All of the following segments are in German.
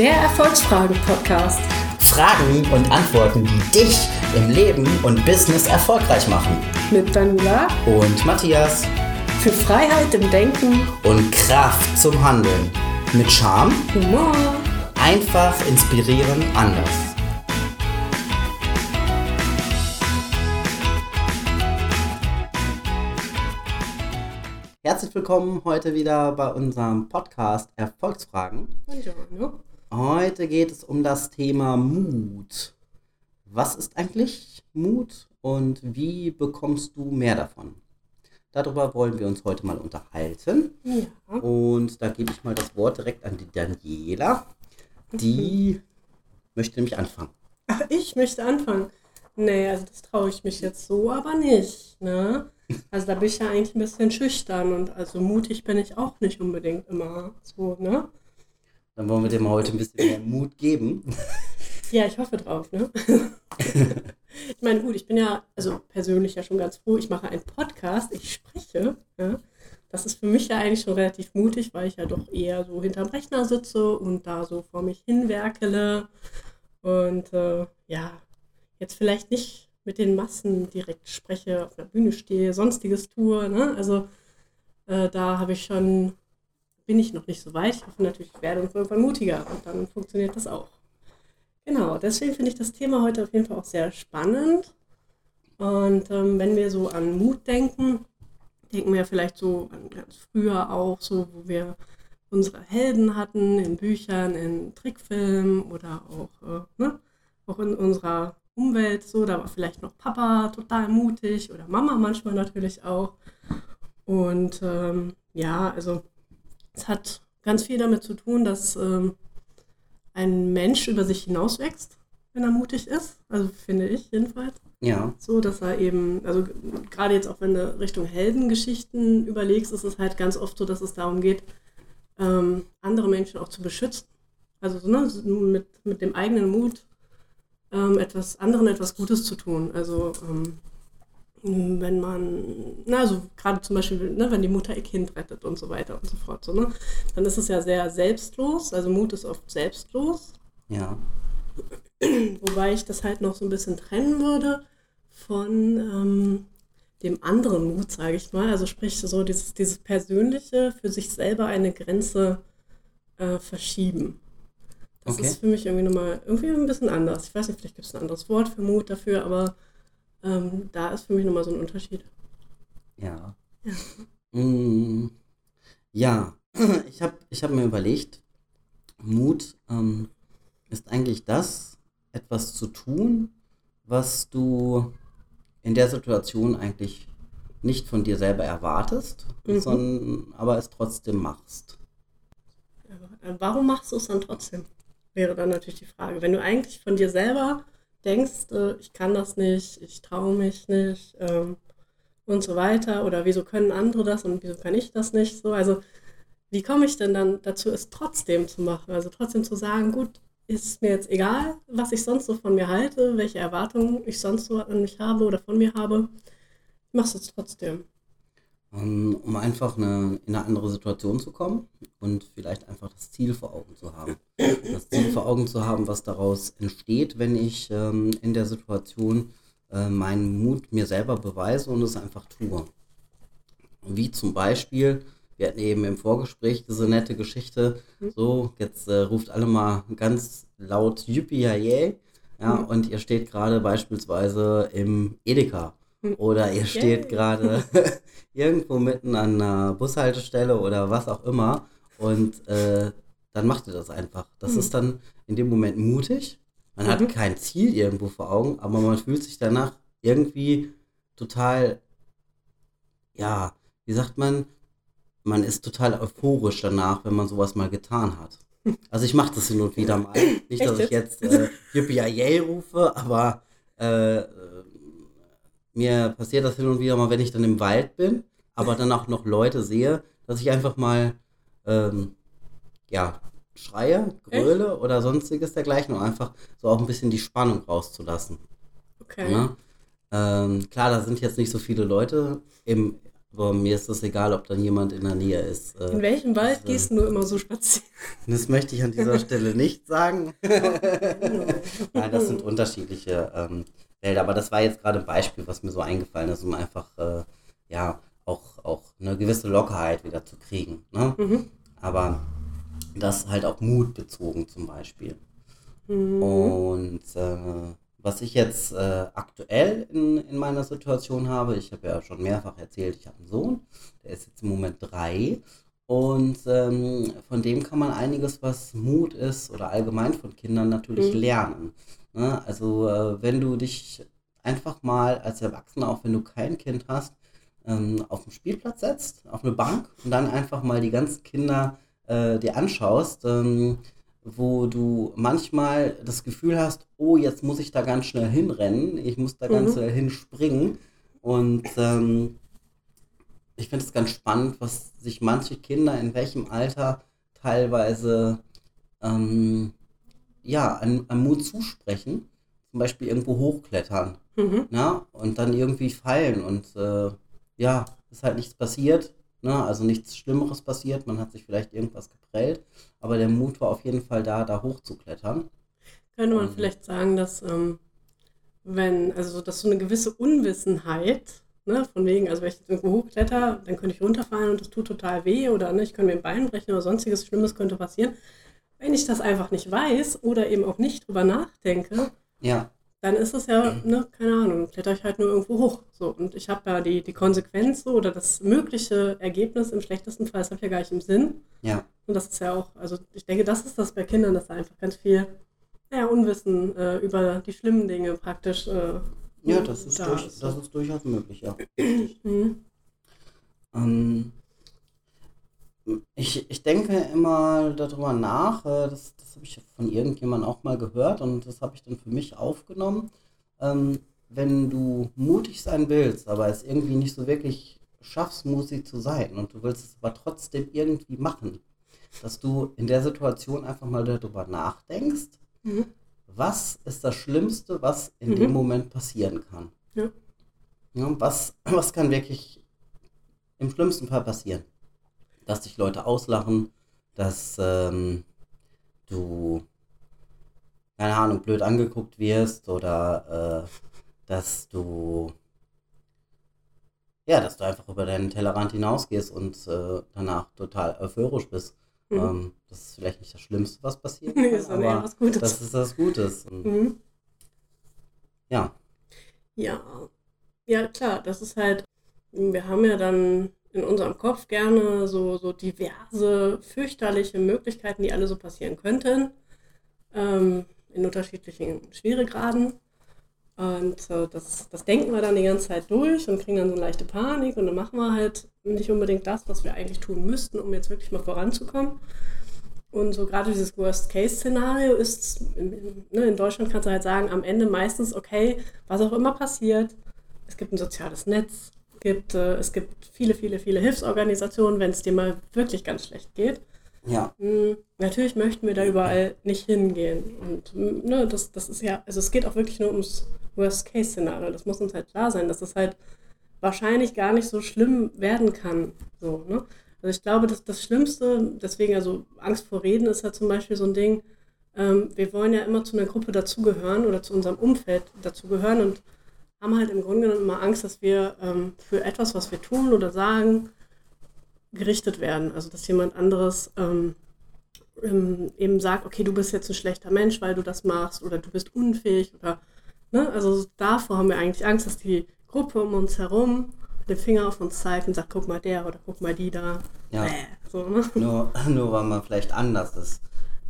Der Erfolgsfragen-Podcast. Fragen und Antworten, die dich im Leben und Business erfolgreich machen. Mit Daniela Und Matthias. für Freiheit im Denken, Und Kraft zum Handeln. Mit Charme, Humor. einfach inspirieren, anders. Herzlich willkommen heute wieder bei unserem Podcast Erfolgsfragen. Buongiorno. Heute geht es um das Thema Mut. Was ist eigentlich Mut und wie bekommst du mehr davon? Darüber wollen wir uns heute mal unterhalten. Ja. Und da gebe ich mal das Wort direkt an die Daniela. Die möchte nämlich anfangen. Ach, ich möchte anfangen. Nee, also das traue ich mich jetzt so aber nicht. Ne? Also da bin ich ja eigentlich ein bisschen schüchtern und also mutig bin ich auch nicht unbedingt immer so, ne? Dann wollen wir mal heute ein bisschen mehr Mut geben. Ja, ich hoffe drauf, ne? ich meine, gut, ich bin ja, also persönlich ja schon ganz froh, ich mache einen Podcast, ich spreche, ja? Das ist für mich ja eigentlich schon relativ mutig, weil ich ja doch eher so hinterm Rechner sitze und da so vor mich hinwerkele und äh, ja, jetzt vielleicht nicht mit den Massen direkt spreche, auf der Bühne stehe, sonstiges tue, ne? Also äh, da habe ich schon, bin ich noch nicht so weit. Ich hoffe natürlich, ich werde irgendwann mutiger und dann funktioniert das auch. Genau, deswegen finde ich das Thema heute auf jeden Fall auch sehr spannend. Und ähm, wenn wir so an Mut denken, denken wir vielleicht so an ganz früher auch, so wo wir unsere Helden hatten in Büchern, in Trickfilmen oder auch, äh, ne, auch in unserer Umwelt so. Da war vielleicht noch Papa total mutig oder Mama manchmal natürlich auch. Und ähm, ja, also es hat ganz viel damit zu tun, dass ähm, ein Mensch über sich hinauswächst, wenn er mutig ist. Also finde ich jedenfalls. Ja, So, dass er eben, also gerade jetzt auch wenn du Richtung Heldengeschichten überlegst, ist es halt ganz oft so, dass es darum geht, ähm, andere Menschen auch zu beschützen. Also so, ne, mit, mit dem eigenen Mut ähm, etwas anderen etwas Gutes zu tun. Also ähm, wenn man, na, so gerade zum Beispiel, ne, wenn die Mutter ihr Kind rettet und so weiter und so fort, so, ne, dann ist es ja sehr selbstlos. Also Mut ist oft selbstlos. ja, Wobei ich das halt noch so ein bisschen trennen würde von ähm, dem anderen Mut, sage ich mal. Also sprich so dieses, dieses persönliche, für sich selber eine Grenze äh, verschieben. Das Okay. ist für mich irgendwie nochmal irgendwie ein bisschen anders. Ich weiß nicht, vielleicht gibt es ein anderes Wort für Mut dafür, aber ähm, da ist für mich nochmal so ein Unterschied. ja. Ja. Mm, ja, ich habe ich hab mir überlegt, Mut ähm, ist eigentlich das, etwas zu tun, was du in der Situation eigentlich nicht von dir selber erwartest, Mhm. sondern aber es trotzdem machst. Äh, Warum machst du es dann trotzdem? Wäre dann natürlich die Frage. Wenn du eigentlich von dir selber denkst, äh, ich kann das nicht, ich traue mich nicht ähm, und so weiter, oder wieso können andere das und wieso kann ich das nicht? So, also wie komme ich denn dann dazu, es trotzdem zu machen? Also trotzdem zu sagen, gut, ist mir jetzt egal, was ich sonst so von mir halte, welche Erwartungen ich sonst so an mich habe oder von mir habe, ich mache es trotzdem. Ähm, um einfach eine, in eine andere Situation zu kommen und vielleicht einfach das Ziel vor Augen zu haben. Das Ziel vor Augen zu haben, was daraus entsteht, wenn ich ähm, in der Situation äh, meinen Mut mir selber beweise und es einfach tue. Wie zum Beispiel, wir hatten eben im Vorgespräch diese nette Geschichte, so, jetzt äh, ruft alle mal ganz laut Yippie yay, ja, Mhm. und ihr steht gerade beispielsweise im Edeka Mhm. Oder ihr steht gerade irgendwo mitten an einer Bushaltestelle oder was auch immer und äh, dann macht ihr das einfach. Das Mhm. ist dann in dem Moment mutig. Man hat Mhm. kein Ziel irgendwo vor Augen, aber man fühlt sich danach irgendwie total, ja, wie sagt man, man ist total euphorisch danach, wenn man sowas mal getan hat. Also ich mache das hin und wieder mal. Nicht, dass ich jetzt äh, Yippie rufe, aber äh, mir passiert das hin und wieder mal, wenn ich dann im Wald bin, aber dann auch noch Leute sehe, dass ich einfach mal ähm, ja, schreie, gröle oder sonstiges dergleichen und einfach so auch ein bisschen die Spannung rauszulassen. Okay. Ne? Ähm, klar, da sind jetzt nicht so viele Leute im Aber mir ist das egal, ob dann jemand in der Nähe ist. Äh, in welchem Wald das, gehst du immer so spazieren? Das möchte ich an dieser Stelle nicht sagen. Nein, das sind unterschiedliche ähm, Wälder. Aber das war jetzt gerade ein Beispiel, was mir so eingefallen ist, um einfach äh, ja auch, auch eine gewisse Lockerheit wieder zu kriegen. Ne? Mhm. Aber das halt auch Mut bezogen zum Beispiel. Mhm. Und äh, was ich jetzt äh, aktuell in, in meiner Situation habe, ich habe ja schon mehrfach erzählt, ich habe einen Sohn, der ist jetzt im Moment drei. Und ähm, von dem kann man einiges, was Mut ist oder allgemein von Kindern natürlich mhm. lernen. Ne? Also äh, wenn du dich einfach mal als Erwachsener, auch wenn du kein Kind hast, ähm, auf den Spielplatz setzt, auf eine Bank und dann einfach mal die ganzen Kinder äh, dir anschaust, ähm, wo du manchmal das Gefühl hast, oh, jetzt muss ich da ganz schnell hinrennen, ich muss da mhm. ganz schnell hinspringen. Und ähm, ich finde es ganz spannend, was sich manche Kinder in welchem Alter teilweise ähm, ja, an, an Mut zusprechen. Zum Beispiel irgendwo hochklettern mhm. na? Ne, und dann irgendwie fallen und äh, ja, ist halt nichts passiert. Ne? Also nichts Schlimmeres passiert, man hat sich vielleicht irgendwas geprellt, aber der Mut war auf jeden Fall da, da hochzuklettern. Könnte man ähm, vielleicht sagen, dass ähm, wenn, also dass so eine gewisse Unwissenheit, ne, von wegen, also wenn ich jetzt irgendwo hochkletter, dann könnte ich runterfallen und das tut total weh oder ne, ich könnte mir ein Bein brechen oder sonstiges Schlimmes könnte passieren. Wenn ich das einfach nicht weiß oder eben auch nicht drüber nachdenke, ja dann ist es ja, ne, keine Ahnung, kletter ich halt nur irgendwo hoch. So, und ich habe ja die, die Konsequenz so, oder das mögliche Ergebnis im schlechtesten Fall, das habe ich ja gar nicht im Sinn. Ja. Und das ist ja auch, also ich denke, das ist das bei Kindern, dass da einfach ganz viel naja, Unwissen äh, über die schlimmen Dinge praktisch. Äh, ja, das ist, da durch, ist, das ist durchaus möglich, ja. mhm. ähm, ich, ich denke immer darüber nach, äh, das, das habe ich von irgendjemandem auch mal gehört und das habe ich dann für mich aufgenommen. Ähm, wenn du mutig sein willst, aber es irgendwie nicht so wirklich schaffst, mutig zu sein und du willst es aber trotzdem irgendwie machen, dass du in der Situation einfach mal darüber nachdenkst, mhm. was ist das Schlimmste, was in mhm. dem Moment passieren kann. Ja. Ja, was, was kann wirklich im schlimmsten Fall passieren? Dass dich Leute auslachen, dass ähm, du, keine Ahnung, blöd angeguckt wirst oder äh, dass du, ja, dass du einfach über deinen Tellerrand hinausgehst und äh, danach total euphorisch bist. Mhm. Ähm, das ist vielleicht nicht das Schlimmste, was passiert. Nee, ist aber was Gutes. Das ist das Gutes. Mhm. Ja. Ja. Ja, klar, das ist halt, wir haben ja dann in unserem Kopf gerne so, so diverse, fürchterliche Möglichkeiten, die alle so passieren könnten, ähm, in unterschiedlichen Schweregraden. Und äh, das, das denken wir dann die ganze Zeit durch und kriegen dann so leichte Panik und dann machen wir halt nicht unbedingt das, was wir eigentlich tun müssten, um jetzt wirklich mal voranzukommen. Und so gerade dieses Worst-Case-Szenario ist, ne, in Deutschland kannst du halt sagen, am Ende meistens, okay, was auch immer passiert, es gibt ein soziales Netz, gibt, äh, es gibt viele, viele, viele Hilfsorganisationen, wenn es dir mal wirklich ganz schlecht geht. Ja. Mhm, natürlich möchten wir da überall nicht hingehen. Und ne, das, das ist ja, also es geht auch wirklich nur ums Worst-Case-Szenario. Das muss uns halt klar sein, dass das halt wahrscheinlich gar nicht so schlimm werden kann. So, ne? Also ich glaube, dass das Schlimmste, deswegen also Angst vor Reden ist halt zum Beispiel so ein Ding, ähm, wir wollen ja immer zu einer Gruppe dazugehören oder zu unserem Umfeld dazugehören und haben halt im Grunde genommen immer Angst, dass wir ähm, für etwas, was wir tun oder sagen, gerichtet werden. Also dass jemand anderes ähm, ähm, eben sagt, okay, du bist jetzt ein schlechter Mensch, weil du das machst oder du bist unfähig oder ne? Also davor haben wir eigentlich Angst, dass die Gruppe um uns herum den Finger auf uns zeigt und sagt, guck mal der oder guck mal die da. Ja. Äh, so, ne? nur, nur weil man vielleicht anders ist.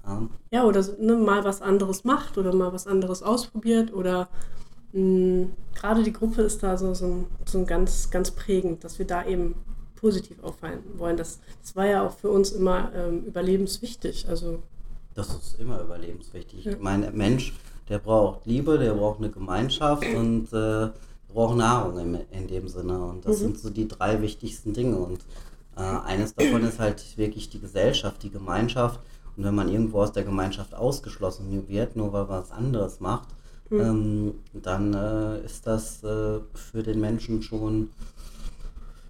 Ja, ja oder ne, mal was anderes macht oder mal was anderes ausprobiert oder hm, gerade die Gruppe ist da so, so, so ganz, ganz prägend, dass wir da eben positiv auffallen wollen. Das, das war ja auch für uns immer ähm, überlebenswichtig. Also, das ist immer überlebenswichtig. Ja. Ich meine, Mensch, der braucht Liebe, der braucht eine Gemeinschaft und äh, braucht Nahrung in, in dem Sinne. Und das mhm. sind so die drei wichtigsten Dinge. Und äh, eines davon ist halt wirklich die Gesellschaft, die Gemeinschaft. Und wenn man irgendwo aus der Gemeinschaft ausgeschlossen wird, nur weil man was anderes macht, mhm. ähm, dann äh, ist das äh, für den Menschen schon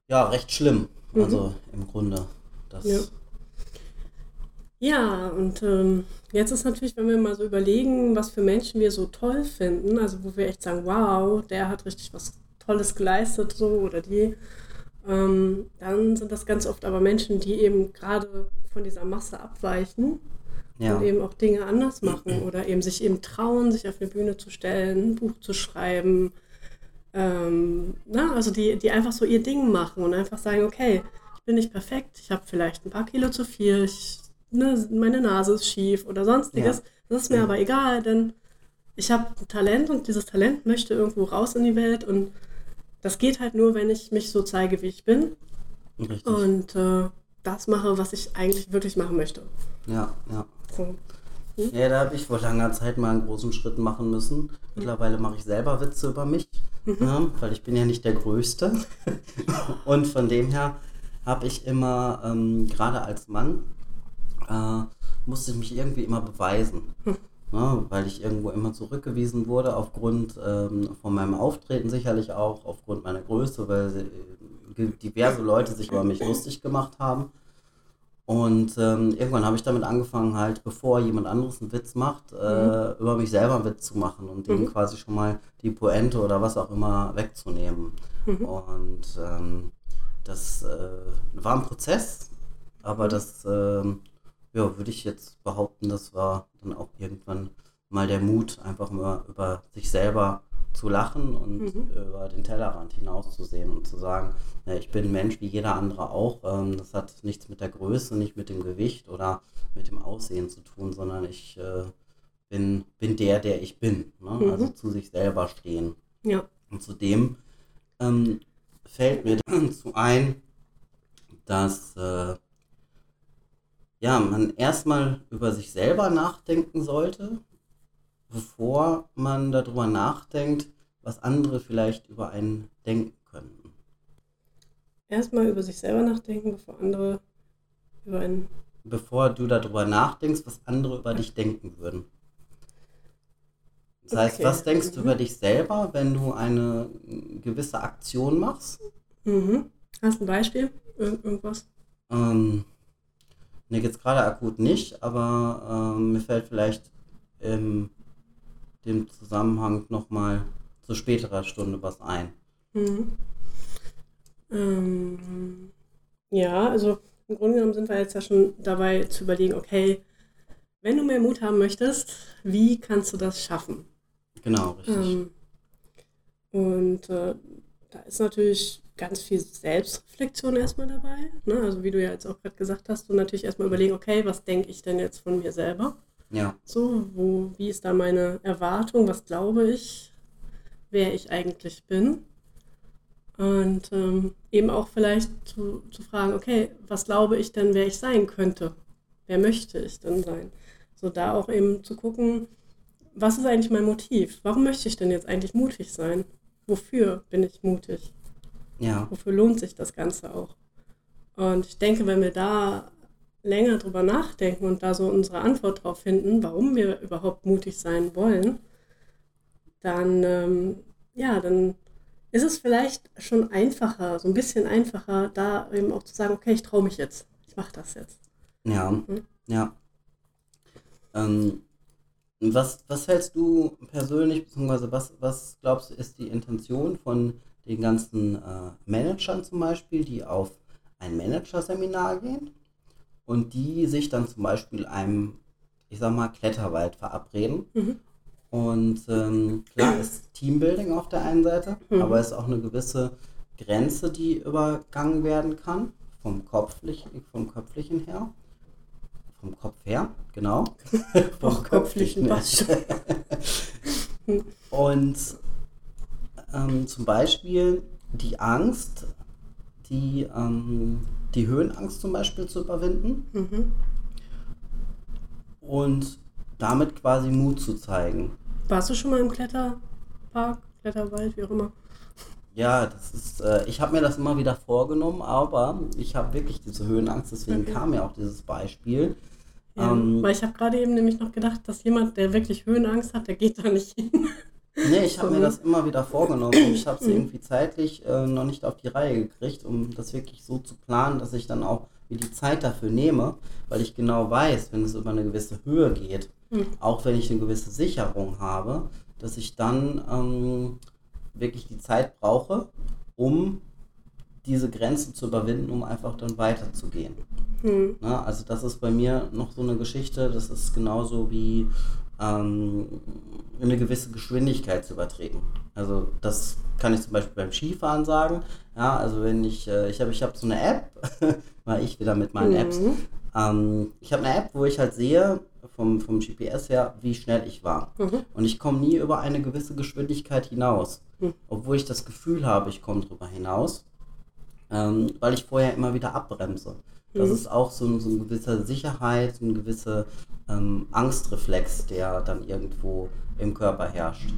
ja, recht schlimm. Mhm. Also im Grunde. Das ja. Ja, und ähm, jetzt ist natürlich, wenn wir mal so überlegen, was für Menschen wir so toll finden, also wo wir echt sagen, wow, der hat richtig was Tolles geleistet, so oder die, ähm, dann sind das ganz oft aber Menschen, die eben gerade von dieser Masse abweichen ja. und eben auch Dinge anders machen oder eben sich eben trauen, sich auf eine Bühne zu stellen, ein Buch zu schreiben. Ähm, na, also die, die einfach so ihr Ding machen und einfach sagen, okay, ich bin nicht perfekt, ich habe vielleicht ein paar Kilo zu viel, ich ne, meine Nase ist schief oder sonstiges. Ja. Das ist mir aber egal, denn ich habe ein Talent und dieses Talent möchte irgendwo raus in die Welt und das geht halt nur, wenn ich mich so zeige, wie ich bin. Richtig. Und äh, das mache, was ich eigentlich wirklich machen möchte. Ja, ja. So. Hm? Ja, da habe ich vor langer Zeit mal einen großen Schritt machen müssen. Mittlerweile mache ich selber Witze über mich, mhm. ja, weil ich bin ja nicht der Größte. und von dem her habe ich immer, ähm, gerade als Mann, äh, musste ich mich irgendwie immer beweisen. Hm. Ne, weil ich irgendwo immer zurückgewiesen wurde, aufgrund ähm, von meinem Auftreten sicherlich auch, aufgrund meiner Größe, weil äh, diverse Leute sich über mich lustig gemacht haben. Und ähm, irgendwann habe ich damit angefangen, halt, bevor jemand anderes einen Witz macht, äh, mhm. über mich selber einen Witz zu machen und mhm. dem quasi schon mal die Pointe oder was auch immer wegzunehmen. Mhm. Und ähm, das äh, war ein Prozess, aber das ähm, ja, würde ich jetzt behaupten, das war dann auch irgendwann mal der Mut, einfach mal über sich selber zu lachen und mhm. über den Tellerrand hinauszusehen und zu sagen, ja, ich bin ein Mensch wie jeder andere auch. Ähm, das hat nichts mit der Größe, nicht mit dem Gewicht oder mit dem Aussehen zu tun, sondern ich äh, bin, bin der, der ich bin. Ne? Mhm. Also zu sich selber stehen. Ja. Und zudem ähm, fällt mir dazu ein, dass äh, ja, man erstmal über sich selber nachdenken sollte, bevor man darüber nachdenkt, was andere vielleicht über einen denken könnten. Erstmal über sich selber nachdenken, bevor andere über einen. Bevor du darüber nachdenkst, was andere über dich denken würden. Das heißt, okay. was denkst mhm. du über dich selber, wenn du eine gewisse Aktion machst? Mhm. Hast du ein Beispiel? Ir irgendwas? Ähm, Ne, jetzt gerade akut nicht, aber ähm, mir fällt vielleicht in dem Zusammenhang nochmal zu späterer Stunde was ein. Mhm. Ähm, ja, also im Grunde genommen sind wir jetzt ja schon dabei zu überlegen, okay, wenn du mehr Mut haben möchtest, wie kannst du das schaffen? Genau, richtig. Ähm, und äh, da ist natürlich ganz viel Selbstreflexion erstmal dabei. Ne? Also wie du ja jetzt auch gerade gesagt hast, du natürlich erstmal überlegen, okay, was denke ich denn jetzt von mir selber? Ja. So, wo, wie ist da meine Erwartung? Was glaube ich, wer ich eigentlich bin? Und ähm, eben auch vielleicht zu, zu fragen, okay, was glaube ich denn, wer ich sein könnte? Wer möchte ich denn sein? So da auch eben zu gucken, was ist eigentlich mein Motiv? Warum möchte ich denn jetzt eigentlich mutig sein? Wofür bin ich mutig? Ja. Wofür lohnt sich das Ganze auch? Und ich denke, wenn wir da länger drüber nachdenken und da so unsere Antwort drauf finden, warum wir überhaupt mutig sein wollen, dann, ähm, ja, dann ist es vielleicht schon einfacher, so ein bisschen einfacher, da eben auch zu sagen, okay, ich traue mich jetzt, ich mache das jetzt. Ja, mhm. ja. Ähm, was, was hältst du persönlich, beziehungsweise was, was glaubst du, ist die Intention von den ganzen äh, Managern zum Beispiel, die auf ein Managerseminar gehen und die sich dann zum Beispiel einem, ich sag mal, Kletterwald verabreden. Mhm. Und ähm, klar ist Teambuilding auf der einen Seite, mhm. aber es ist auch eine gewisse Grenze, die übergangen werden kann, vom, Kopflichen, vom Köpflichen her. Vom Kopf her, genau. vom Köpflichen. und ähm, zum Beispiel die Angst, die, ähm, die Höhenangst zum Beispiel zu überwinden mhm. und damit quasi Mut zu zeigen. Warst du schon mal im Kletterpark, Kletterwald, wie auch immer? Ja, das ist, äh, ich habe mir das immer wieder vorgenommen, aber ich habe wirklich diese Höhenangst, deswegen okay. kam ja auch dieses Beispiel. Ja, ähm, weil ich habe gerade eben nämlich noch gedacht, dass jemand, der wirklich Höhenangst hat, der geht da nicht hin. Nee, ich habe mir das immer wieder vorgenommen. Ich habe es Mhm. irgendwie zeitlich äh, noch nicht auf die Reihe gekriegt, um das wirklich so zu planen, dass ich dann auch mir die Zeit dafür nehme, weil ich genau weiß, wenn es über eine gewisse Höhe geht, Mhm. auch wenn ich eine gewisse Sicherung habe, dass ich dann ähm, wirklich die Zeit brauche, um diese Grenzen zu überwinden, um einfach dann weiterzugehen. Hm. Ne? Also das ist bei mir noch so eine Geschichte, das ist genauso wie ähm, eine gewisse Geschwindigkeit zu übertreten. Also das kann ich zum Beispiel beim Skifahren sagen. Ja, also wenn ich, äh, ich habe ich hab so eine App, weil ich wieder mit meinen Apps, Mhm. ähm, ich habe eine App, wo ich halt sehe, vom, vom GPS her, wie schnell ich war. Mhm. Und ich komme nie über eine gewisse Geschwindigkeit hinaus. Hm. Obwohl ich das Gefühl habe, ich komme drüber hinaus, ähm, weil ich vorher immer wieder abbremse. Das Mhm. ist auch so so ein gewisser Sicherheit, ein gewisser ähm, Angstreflex, der dann irgendwo im Körper herrscht.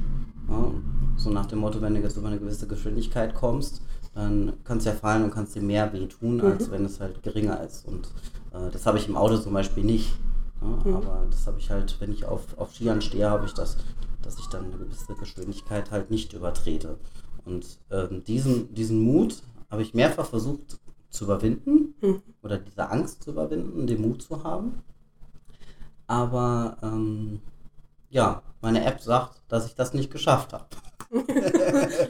Ja, so nach dem Motto, wenn du jetzt über eine gewisse Geschwindigkeit kommst, dann kannst du ja fallen und kannst dir mehr wehtun, als Mhm. wenn es halt geringer ist. Und äh, das habe ich im Auto zum Beispiel nicht. Ja, Mhm. Aber das habe ich halt, wenn ich auf, auf Skiern stehe, habe ich das, dass ich dann eine gewisse Geschwindigkeit halt nicht übertrete. Und ähm, diesen, diesen Mut habe ich mehrfach versucht zu überwinden Mhm. oder diese Angst zu überwinden, den Mut zu haben. Aber ähm, ja, meine App sagt, dass ich das nicht geschafft habe.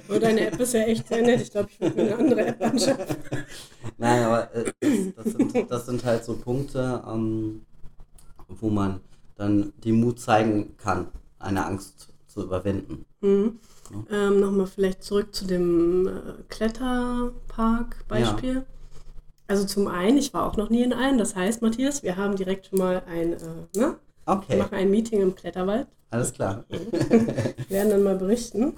Oh, deine App ist ja echt sehr nett. Ich glaube, ich würde mir eine andere App anschaffen. Nein, aber äh, das, das, sind, das sind halt so Punkte, ähm, wo man dann den Mut zeigen kann, eine Angst zu überwinden. Mhm. Ähm, Nochmal vielleicht zurück zu dem äh, Kletterpark-Beispiel. Also zum einen, ich war auch noch nie in einem. Das heißt, Matthias, wir haben direkt schon mal ein, äh, ne? Wir Okay, machen ein Meeting im Kletterwald. alles klar. Wir werden dann mal berichten.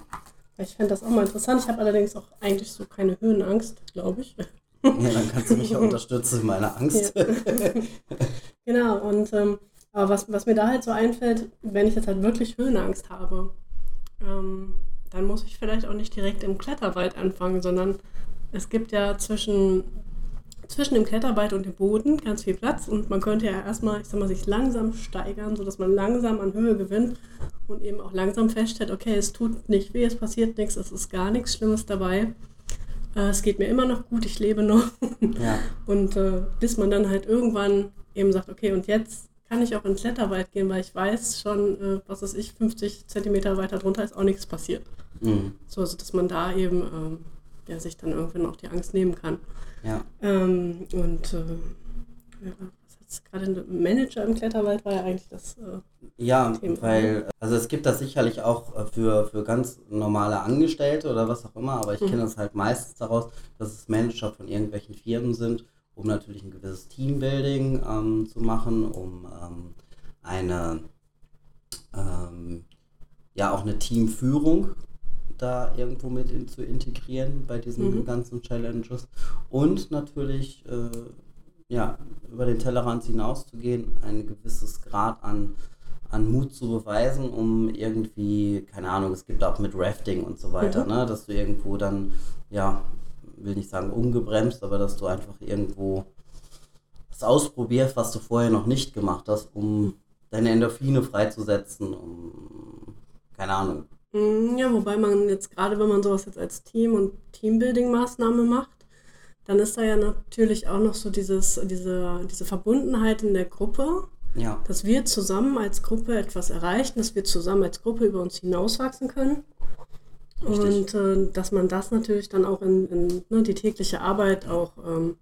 Ich fände das auch mal interessant. Ich habe allerdings auch eigentlich so keine Höhenangst, glaube ich. Ja, dann kannst du mich ja unterstützen in meiner Angst. Ja. genau, und ähm, aber was, was mir da halt so einfällt, wenn ich jetzt halt wirklich Höhenangst habe, ähm, dann muss ich vielleicht auch nicht direkt im Kletterwald anfangen, sondern es gibt ja zwischen, zwischen dem Kletterwald und dem Boden ganz viel Platz und man könnte ja erstmal, ich sag mal, sich langsam steigern, sodass man langsam an Höhe gewinnt und eben auch langsam feststellt, okay, es tut nicht weh, es passiert nichts, es ist gar nichts Schlimmes dabei. Äh, es geht mir immer noch gut, ich lebe noch. Ja, Und äh, bis man dann halt irgendwann eben sagt, okay, und jetzt kann ich auch in Kletterwald gehen, weil ich weiß schon, äh, was weiß ich, 50 Zentimeter weiter drunter ist auch nichts passiert. mhm. So, also dass man da eben ähm, ja, sich dann irgendwann auch die Angst nehmen kann. Ja. Ähm, und äh, ja, gerade ein Manager im Kletterwald war ja eigentlich das. Äh, Ja, Thema. weil, also es gibt das sicherlich auch äh, für, für ganz normale Angestellte oder was auch immer, aber ich Mhm. kenne das halt meistens daraus, dass es Manager von irgendwelchen Firmen sind, um natürlich ein gewisses Teambuilding ähm, zu machen, um ähm, eine, ähm, ja auch eine Teamführung da irgendwo mit in, zu integrieren bei diesen Mhm. ganzen Challenges und natürlich äh, ja, über den Tellerrand hinauszugehen, ein gewisses Grad an, an Mut zu beweisen, um irgendwie, keine Ahnung, es gibt auch mit Rafting und so weiter, Mhm. ne, dass du irgendwo dann, ja, will nicht sagen umgebremst, aber dass du einfach irgendwo das ausprobierst, was du vorher noch nicht gemacht hast, um deine Endorphine freizusetzen, um, keine Ahnung. Mm, Ja, wobei man jetzt gerade, wenn man sowas jetzt als Team- und Teambuilding-Maßnahme macht, dann ist da ja natürlich auch noch so dieses, diese, diese Verbundenheit in der Gruppe, Ja, dass wir zusammen als Gruppe etwas erreichen, dass wir zusammen als Gruppe über uns hinauswachsen können. Richtig. Und äh, dass man das natürlich dann auch in, in ne, die tägliche Arbeit auch ähm,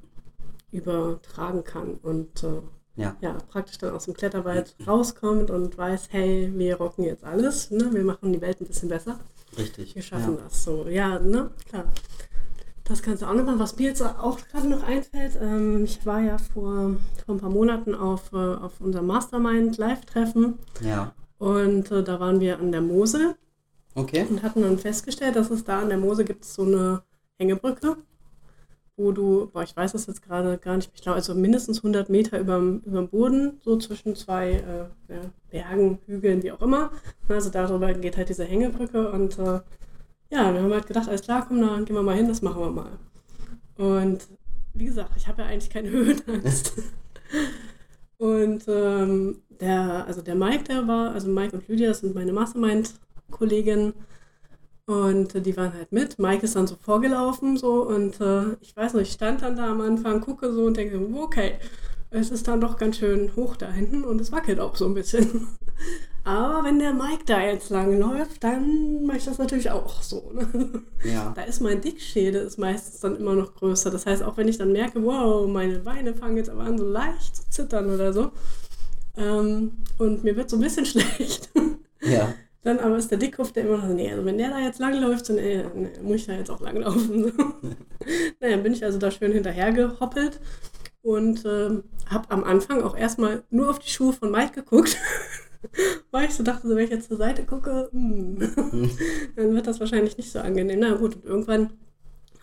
übertragen kann und äh, ja, ja, praktisch dann aus dem Kletterwald rauskommt und weiß, hey, wir rocken jetzt alles, ne? wir machen die Welt ein bisschen besser. richtig. Wir schaffen ja. das so. Ja, ne? Klar. Das kannst du auch nochmal. Was mir jetzt auch gerade noch einfällt, ähm, ich war ja vor, vor ein paar Monaten auf, äh, auf unserem Mastermind-Live-Treffen Ja, und äh, da waren wir an der Mosel okay. und hatten dann festgestellt, dass es da an der Mosel gibt so eine Hängebrücke, wo du, boah, ich weiß das jetzt gerade gar nicht, ich glaube, also mindestens 100 Meter überm, überm Boden, so zwischen zwei äh, ja, Bergen, Hügeln, wie auch immer. Also darüber geht halt diese Hängebrücke und äh, ja, wir haben halt gedacht, alles klar, komm, dann gehen wir mal hin, das machen wir mal. Und wie gesagt, ich habe ja eigentlich keine Höhenangst. und ähm, der, also der Mike, der war, also Mike und Lydia, das sind meine Mastermind-Kolleginnen, Und äh, die waren halt mit. Mike ist dann so vorgelaufen so und äh, ich weiß noch, ich stand dann da am Anfang, gucke so und denke, okay, es ist dann doch ganz schön hoch da hinten und es wackelt auch so ein bisschen. Aber wenn der Mike da jetzt lang läuft, dann mache ich das natürlich auch so. Ne? Ja. Da ist mein Dickschädel ist meistens dann immer noch größer. Das heißt, auch wenn ich dann merke, wow, meine Beine fangen jetzt aber an so leicht zu zittern oder so ähm, und mir wird so ein bisschen schlecht, Ja. Dann aber ist der Dickkopf, der immer noch so, nee, also wenn der da jetzt langläuft, so, nee, nee, muss ich da jetzt auch langlaufen. So. naja, bin ich also da schön hinterher gehoppelt und ähm, habe am Anfang auch erstmal nur auf die Schuhe von Mike geguckt. Weil ich so dachte, so, wenn ich jetzt zur Seite gucke, hm, dann wird das wahrscheinlich nicht so angenehm. Na gut, und irgendwann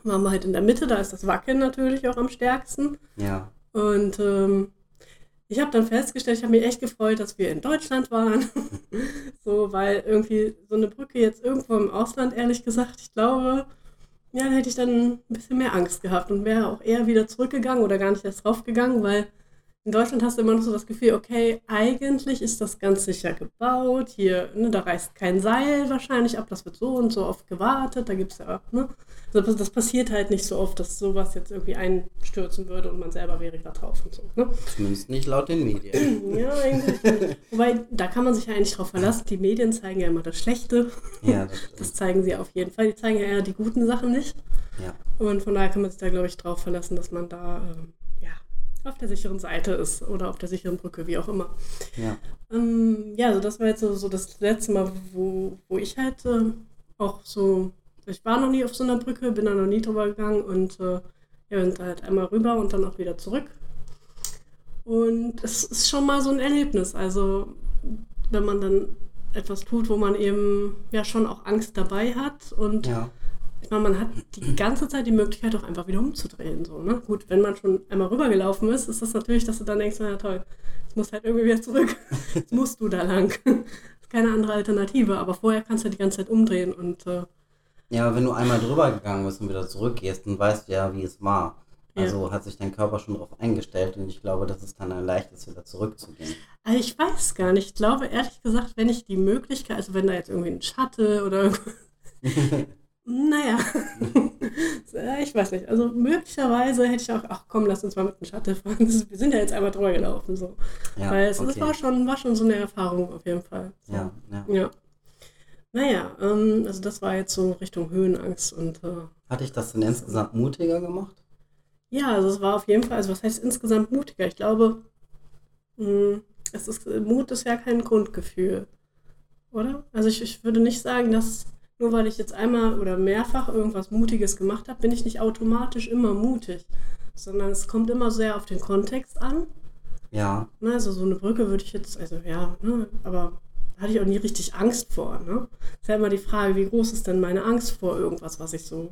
waren wir halt in der Mitte, da ist das Wackeln natürlich auch am stärksten. Ja. Und ähm, ich habe dann festgestellt, ich habe mich echt gefreut, dass wir in Deutschland waren. so, weil irgendwie so eine Brücke jetzt irgendwo im Ausland, ehrlich gesagt, ich glaube, ja, da hätte ich dann ein bisschen mehr Angst gehabt und wäre auch eher wieder zurückgegangen oder gar nicht erst draufgegangen, weil in Deutschland hast du immer noch so das Gefühl, okay, eigentlich ist das ganz sicher gebaut. Hier, ne, da reißt kein Seil wahrscheinlich ab, das wird so und so oft gewartet. Da gibt es ja, ne? Also das, das passiert halt nicht so oft, dass sowas jetzt irgendwie einstürzen würde und man selber wäre da drauf und so. Ne? Zumindest nicht laut den Medien. Ja, eigentlich. nicht. Wobei, da kann man sich ja eigentlich drauf verlassen. Die Medien zeigen ja immer das Schlechte. Ja, das. Das zeigen sie auf jeden Fall. Die zeigen ja eher die guten Sachen nicht. Ja. Und von daher kann man sich da, glaube ich, drauf verlassen, dass man da ähm, auf der sicheren Seite ist oder auf der sicheren Brücke, wie auch immer. Ja. Ähm, ja, also das war jetzt so, so das letzte Mal, wo, wo ich halt äh, auch so, ich war noch nie auf so einer Brücke, bin da noch nie drüber gegangen und äh, ja, wir sind halt einmal rüber und dann auch wieder zurück. Und es ist schon mal so ein Erlebnis. Also wenn man dann etwas tut, wo man eben ja schon auch Angst dabei hat und Ja. Meine, man hat die ganze Zeit die Möglichkeit, auch einfach wieder umzudrehen. So, ne? Gut, wenn man schon einmal rübergelaufen ist, ist das natürlich, dass du dann denkst, na toll, jetzt musst halt irgendwie wieder zurück. Jetzt musst du da lang. ist keine andere Alternative, aber vorher kannst du die ganze Zeit umdrehen und äh, Ja, aber wenn du einmal drüber gegangen bist und wieder zurückgehst, dann weißt du ja, wie es war. Also hat sich dein Körper schon darauf eingestellt und ich glaube, das ist dann ein leichtes, wieder zurückzugehen. also ich weiß gar nicht. Ich glaube, ehrlich gesagt, wenn ich die Möglichkeit, also wenn da jetzt irgendwie ein Schatten oder. Naja, Äh, ich weiß nicht. Also möglicherweise hätte ich auch, ach komm, lass uns mal mit dem Shuttle fahren. Ist- Wir sind ja jetzt einmal drüber gelaufen. So. Ja, Weil es das okay. war, schon, war schon so eine Erfahrung auf jeden Fall. So. Ja, ja. ja. Naja, ähm, also das war jetzt so Richtung Höhenangst und äh, Hat dich das denn insgesamt mutiger gemacht? ja, also es war auf jeden Fall, also was heißt insgesamt mutiger? Ich glaube, mh, es ist, Mut ist ja kein Grundgefühl, oder? Also ich, ich würde nicht sagen, dass nur weil ich jetzt einmal oder mehrfach irgendwas Mutiges gemacht habe, bin ich nicht automatisch immer mutig, sondern es kommt immer sehr auf den Kontext an. Ja, Ne, also so eine Brücke würde ich jetzt, also ja, ne, aber da hatte ich auch nie richtig Angst vor. Ne? Ist ja immer die Frage, wie groß ist denn meine Angst vor irgendwas, was ich so.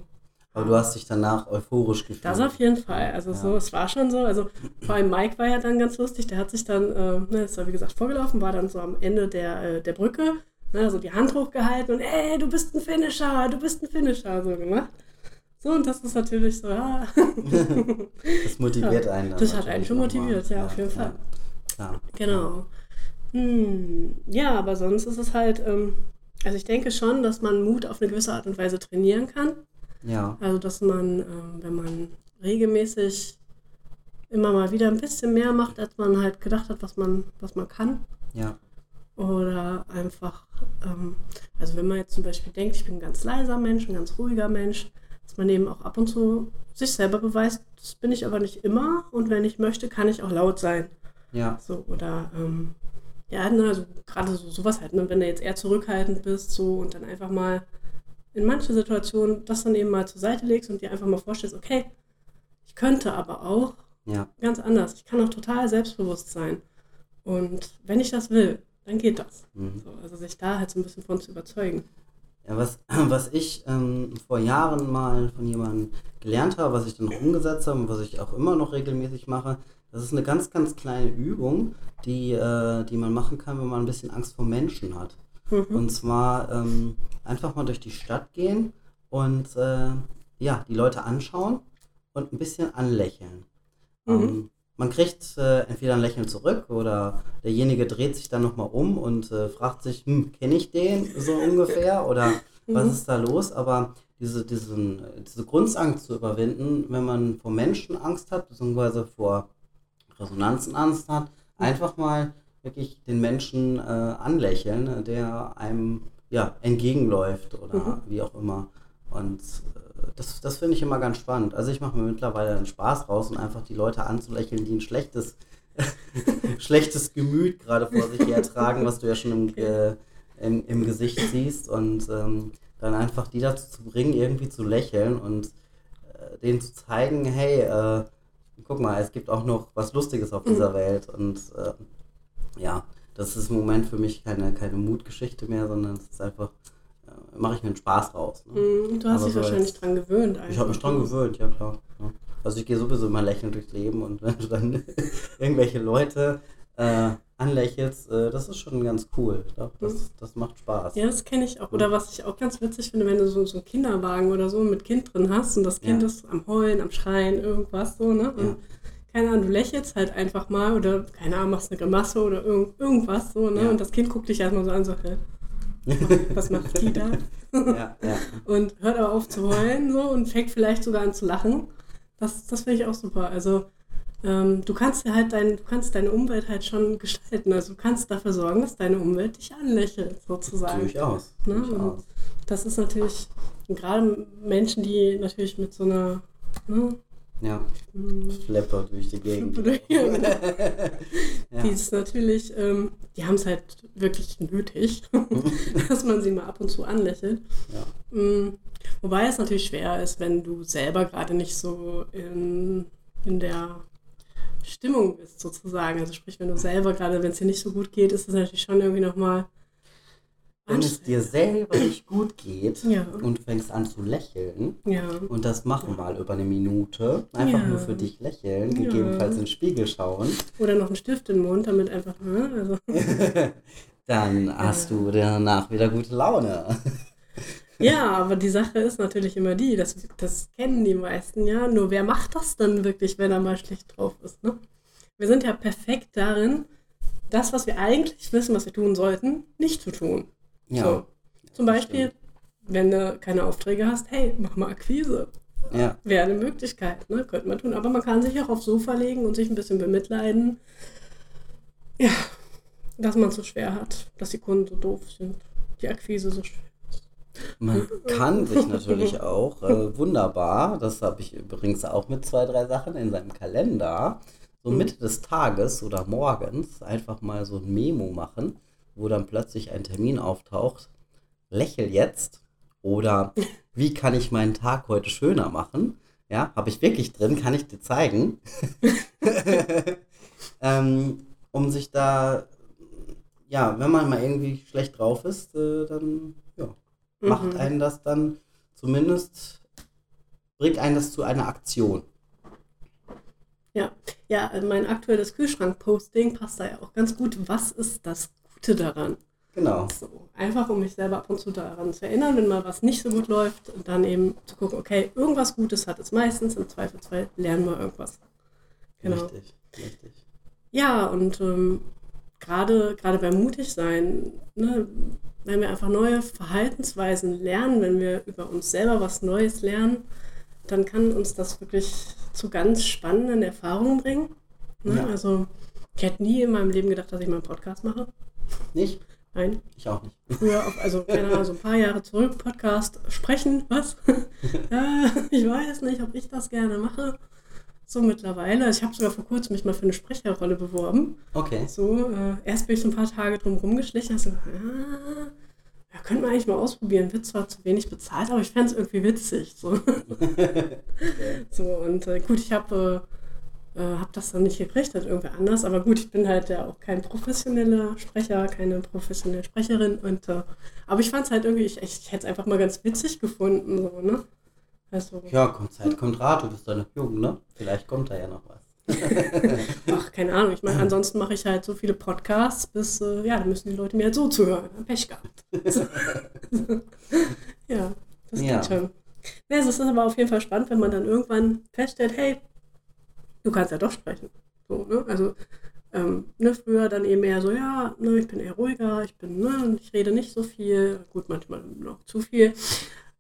aber du hast dich danach euphorisch gefühlt. Das auf jeden Fall. Also Ja. so, es war schon so. Also vor allem Mike war ja dann ganz lustig. Der hat sich dann, äh, ne, ist ja wie gesagt vorgelaufen, war dann so am Ende der, äh, der Brücke, ne, so die Hand hochgehalten und ey, du bist ein Finisher, du bist ein Finisher, so gemacht. So, und das ist natürlich so, ja. Das motiviert Ja, einen. das hat einen schon motiviert, ja, auf jeden Fall. Klar. Genau. Hm, ja, aber sonst ist es halt, ähm, also ich denke schon, dass man Mut auf eine gewisse Art und Weise trainieren kann. Ja, Also dass man, ähm, wenn man regelmäßig immer mal wieder ein bisschen mehr macht, als man halt gedacht hat, was man, was man kann. ja, Oder einfach, ähm, also wenn man jetzt zum Beispiel denkt, ich bin ein ganz leiser Mensch, ein ganz ruhiger Mensch, dass man eben auch ab und zu sich selber beweist, das bin ich aber nicht immer und wenn ich möchte, kann ich auch laut sein. ja, So, oder ähm, ja, ne, also gerade so sowas halt, ne, wenn du jetzt eher zurückhaltend bist, so und dann einfach mal in manche Situationen das dann eben mal zur Seite legst und dir einfach mal vorstellst, okay, ich könnte aber auch ja. ganz anders. Ich kann auch total selbstbewusst sein. Und wenn ich das will, dann geht das. Mhm. So, also sich da halt so ein bisschen von zu überzeugen. Ja, was, was ich ähm, vor Jahren mal von jemandem gelernt habe, was ich dann auch umgesetzt habe und was ich auch immer noch regelmäßig mache, das ist eine ganz, ganz kleine Übung, die, äh, die man machen kann, wenn man ein bisschen Angst vor Menschen hat. Mhm. Und zwar ähm, einfach mal durch die Stadt gehen und äh, ja, die Leute anschauen und ein bisschen anlächeln. Mhm. Ähm, man kriegt äh, entweder ein Lächeln zurück oder derjenige dreht sich dann nochmal um und äh, fragt sich, hm, kenne ich den so ungefähr? Oder was Mhm. ist da los? Aber diese, diesen, diese Grundangst zu überwinden, wenn man vor Menschen Angst hat, beziehungsweise vor Resonanzen Angst hat, einfach mal wirklich den Menschen äh, anlächeln, der einem ja, entgegenläuft oder Mhm. wie auch immer. Und das, das finde ich immer ganz spannend. Also ich mache mir mittlerweile einen Spaß raus und einfach die Leute anzulächeln, die ein schlechtes, schlechtes Gemüt gerade vor sich her tragen, was du ja schon im, äh, im, im Gesicht siehst. Und ähm, dann einfach die dazu zu bringen, irgendwie zu lächeln und äh, denen zu zeigen, hey, äh, guck mal, es gibt auch noch was Lustiges auf dieser Welt. Und äh, ja, das ist im Moment für mich keine, keine Mutgeschichte mehr, sondern es ist einfach, mache ich mir einen Spaß raus. Ne? Mhm, Du hast Aber dich so wahrscheinlich jetzt- dran gewöhnt. Ich habe mich dran gewöhnt, ja klar. Ja. Also ich gehe sowieso immer lächelnd durchs Leben und wenn du dann irgendwelche Leute äh, anlächelst, äh, das ist schon ganz cool. Doch, das, das macht Spaß. Ja, das kenne ich auch. Oder was ich auch ganz witzig finde, wenn du so, so einen Kinderwagen oder so mit Kind drin hast und das Kind Ja. ist am Heulen, am Schreien, irgendwas so, ne? Und Ja. keine Ahnung, du lächelst halt einfach mal oder, keine Ahnung, machst eine Grimasse oder irgend, irgendwas so, ne? Und das Kind guckt dich erstmal so an, so, hä? Was macht die da? ja, ja. Und hört aber auf zu heulen so und fängt vielleicht sogar an zu lachen. Das, das finde ich auch super. Also ähm, du kannst ja halt dein, du kannst deine Umwelt halt schon gestalten. Also du kannst dafür sorgen, dass deine Umwelt dich anlächelt, sozusagen. Durchaus. Ne? durchaus. Das ist natürlich, gerade Menschen, die natürlich mit so einer, ne, Ja, mm, Flepper durch die Gegend. Ja, genau. ja. die ist natürlich, ähm, die haben es halt wirklich nötig, dass man sie mal ab und zu anlächelt. ja. Mm, Wobei es natürlich schwer ist, wenn du selber gerade nicht so in, in der Stimmung bist, sozusagen. Also sprich, wenn du selber gerade, wenn es dir nicht so gut geht, ist es natürlich schon irgendwie nochmal Wenn es dir selber nicht gut geht Ja. und du fängst an zu lächeln, Ja. und das machen mal über eine Minute, einfach Ja. nur für dich lächeln, gegebenenfalls in den Spiegel schauen, Oder noch einen Stift im Mund, damit einfach, ne? Also, dann hast du danach wieder gute Laune. ja, aber die Sache ist natürlich immer die, das, das kennen die meisten ja. Nur wer macht das dann wirklich, wenn er mal schlecht drauf ist, ne? Wir sind ja perfekt darin, das, was wir eigentlich wissen, was wir tun sollten, nicht zu tun. Ja. So. Zum Beispiel, wenn du keine Aufträge hast, hey, mach mal Akquise. Ja. Wäre eine Möglichkeit, ne? Könnte man tun. Aber man kann sich auch aufs Sofa legen und sich ein bisschen bemitleiden. Ja, dass man es so schwer hat, dass die Kunden so doof sind, die Akquise so schwer. Man kann sich natürlich auch äh, wunderbar, das habe ich übrigens auch mit zwei, drei Sachen in seinem Kalender, so Mhm. Mitte des Tages oder morgens einfach mal so ein Memo machen, wo dann plötzlich ein Termin auftaucht. Lächel jetzt oder wie kann ich meinen Tag heute schöner machen? Ja, habe ich wirklich drin, kann ich dir zeigen. ähm, um sich da, ja, wenn man mal irgendwie schlecht drauf ist, äh, dann ja, macht Mhm. einen das dann zumindest, bringt einen das zu einer Aktion. Ja, ja, also mein aktuelles Kühlschrank-Posting passt da ja auch ganz gut. Was ist das Gute daran? Genau. So, einfach um mich selber ab und zu daran zu erinnern, wenn mal was nicht so gut läuft, und dann eben zu gucken, okay, irgendwas Gutes hat es meistens, im Zweifelsfall lernen wir irgendwas. Genau. Richtig, richtig. Ja, und ähm, gerade beim Mutigsein, ne, wenn wir einfach neue Verhaltensweisen lernen, wenn wir über uns selber was Neues lernen, dann kann uns das wirklich zu ganz spannenden Erfahrungen bringen. Ne? Ja. Also ich hätte nie in meinem Leben gedacht, dass ich mal einen Podcast mache. Nicht? Nein, Ich auch nicht. früher, auf, also keine Ahnung, so ein paar Jahre zurück, Podcast sprechen, was? ja, ich weiß nicht, ob ich das gerne mache. So mittlerweile. Ich habe sogar vor kurzem mich mal für eine Sprecherrolle beworben. Okay. So, äh, erst bin ich so ein paar Tage drum rumgeschlichen, also, ah, ja, könnte man eigentlich mal ausprobieren. Wird zwar zu wenig bezahlt, aber ich fände es irgendwie witzig. So, so und äh, gut, ich habe äh, äh, hab das dann nicht gekriegt, hat irgendwer anders, aber gut, ich bin halt ja auch kein professioneller Sprecher, keine professionelle Sprecherin und äh, aber ich fand es halt irgendwie, ich, ich hätte es einfach mal ganz witzig gefunden, so, ne? Also, Ja, kommt Zeit, kommt Rat, du bist doch noch jung, ne? Vielleicht kommt da ja noch was. ach, keine Ahnung, ich meine, ansonsten mache ich halt so viele Podcasts, bis, äh, ja, da müssen die Leute mir halt so zuhören. Pech gehabt. ja, das Ja. geht schon. Ja, es ist aber auf jeden Fall spannend, wenn man dann irgendwann feststellt, hey, du kannst ja doch sprechen. So, ne? Also ähm, ne, früher dann eben eher so, ja, ne, ich bin eher ruhiger, ich bin, ne, ich rede nicht so viel, gut, manchmal noch zu viel.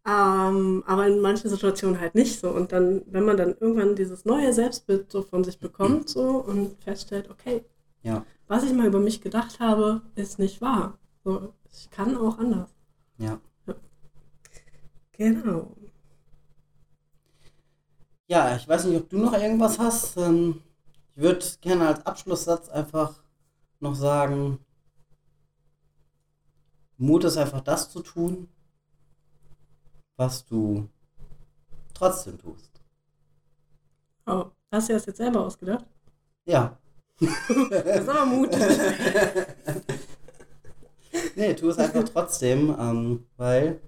Ähm, aber in manchen Situationen halt nicht so. Und dann, wenn man dann irgendwann dieses neue Selbstbild so von sich bekommt so und feststellt, okay, Ja. was ich mal über mich gedacht habe, ist nicht wahr. So, ich kann auch anders. Ja. Genau. Ja, ich weiß nicht, ob du noch irgendwas hast. Ähm, ich würde gerne als Abschlusssatz einfach noch sagen, Mut ist einfach das zu tun, was du trotzdem tust. Oh, hast du das jetzt selber ausgedacht? Ja. Das ist aber mutig. Nee, tu es einfach trotzdem, ähm, weil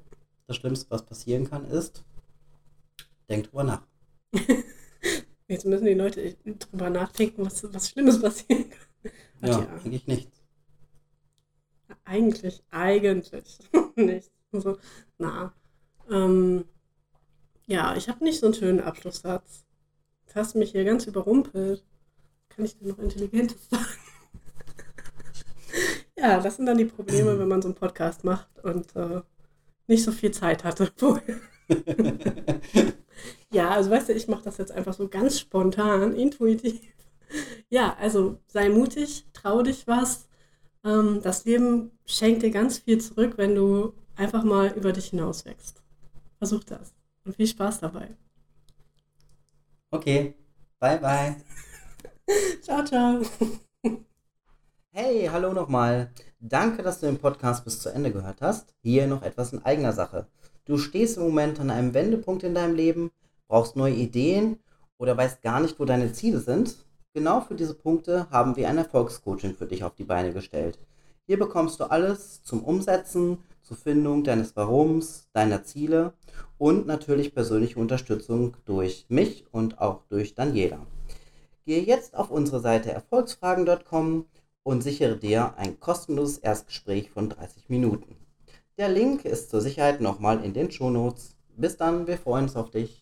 das Schlimmste, was passieren kann, ist, denk drüber nach. Jetzt müssen die Leute drüber nachdenken, was, was Schlimmes passieren kann. Ja, ja. eigentlich nichts. Eigentlich, eigentlich nicht. Also, na. Ähm, ja, ich habe nicht so einen schönen Abschlusssatz. Du hast mich hier ganz überrumpelt. Kann ich dir noch Intelligentes sagen? ja, das sind dann die Probleme, wenn man so einen Podcast macht und äh, nicht so viel Zeit hatte vorher. Ja, also weißt du, ich mache das jetzt einfach so ganz spontan, intuitiv. Ja, also sei mutig, trau dich was. Ähm, das Leben schenkt dir ganz viel zurück, wenn du einfach mal über dich hinaus wächst. Versuch das. Und viel Spaß dabei. Okay, bye bye. Ciao, ciao. Hey, hallo nochmal. Danke, dass du den Podcast bis zu Ende gehört hast. Hier noch etwas in eigener Sache. Du stehst im Moment an einem Wendepunkt in deinem Leben, brauchst neue Ideen oder weißt gar nicht, wo deine Ziele sind. Genau für diese Punkte haben wir ein Erfolgscoaching für dich auf die Beine gestellt. Hier bekommst du alles zum Umsetzen, zur Findung deines Warums, deiner Ziele und natürlich persönliche Unterstützung durch mich und auch durch Daniela. Gehe jetzt auf unsere Seite erfolgsfragen.com und sichere dir ein kostenloses Erstgespräch von 30 Minuten. Der Link ist zur Sicherheit nochmal in den Shownotes. Bis dann, wir freuen uns auf dich.